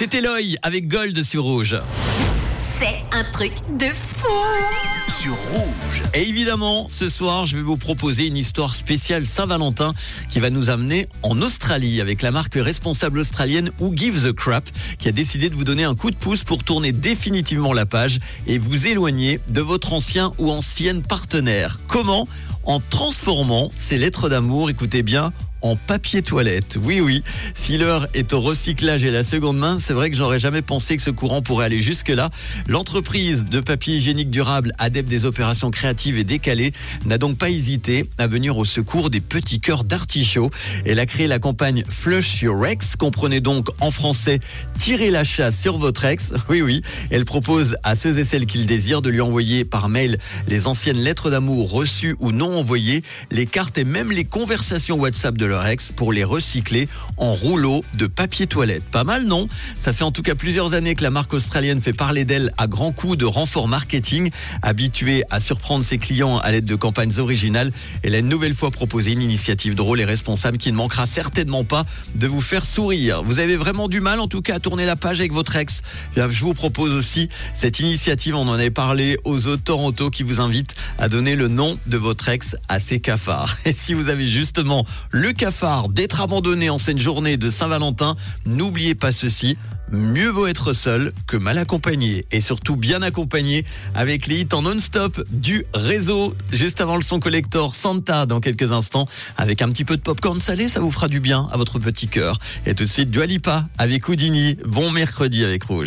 C'est Eloy avec Gold sur Rouge. C'est un truc de fou sur Rouge. Et évidemment, ce soir, je vais vous proposer une histoire spéciale Saint-Valentin qui va nous amener en Australie avec la marque responsable australienne Who Gives a Crap qui a décidé de vous donner un coup de pouce pour tourner définitivement la page et vous éloigner de votre ancien ou ancienne partenaire. Comment? En transformant ces lettres d'amour, écoutez bien, en papier toilette. Oui, oui. Si l'heure est au recyclage et la seconde main, c'est vrai que j'aurais jamais pensé que ce courant pourrait aller jusque-là. L'entreprise de papier hygiénique durable, adepte des opérations créatives et décalées, n'a donc pas hésité à venir au secours des petits cœurs d'artichaut. Elle a créé la campagne Flush Your Ex, comprenez donc en français tirer la chasse sur votre ex. Oui, oui. Elle propose à ceux et celles qui le désirent de lui envoyer par mail les anciennes lettres d'amour reçues ou non envoyées, les cartes et même les conversations WhatsApp de leur ex pour les recycler en rouleau de papier toilette. Pas mal, non? Ça fait en tout cas plusieurs années que la marque australienne fait parler d'elle à grands coups de renfort marketing. Habituée à surprendre ses clients à l'aide de campagnes originales, elle a une nouvelle fois proposé une initiative drôle et responsable qui ne manquera certainement pas de vous faire sourire. Vous avez vraiment du mal en tout cas à tourner la page avec votre ex Je vous propose aussi cette initiative, on en avait parlé aux autres Toronto qui vous invitent à donner le nom de votre ex à ses cafards. Et si vous avez justement le d'être abandonné en cette journée de Saint-Valentin, n'oubliez pas ceci. Mieux vaut être seul que mal accompagné et surtout bien accompagné avec les hits en non-stop du réseau. Juste avant le son collector Santa dans quelques instants avec un petit peu de popcorn salé, ça vous fera du bien à votre petit cœur. Et tout de suite Dualipa avec Houdini. Bon mercredi avec Rouge.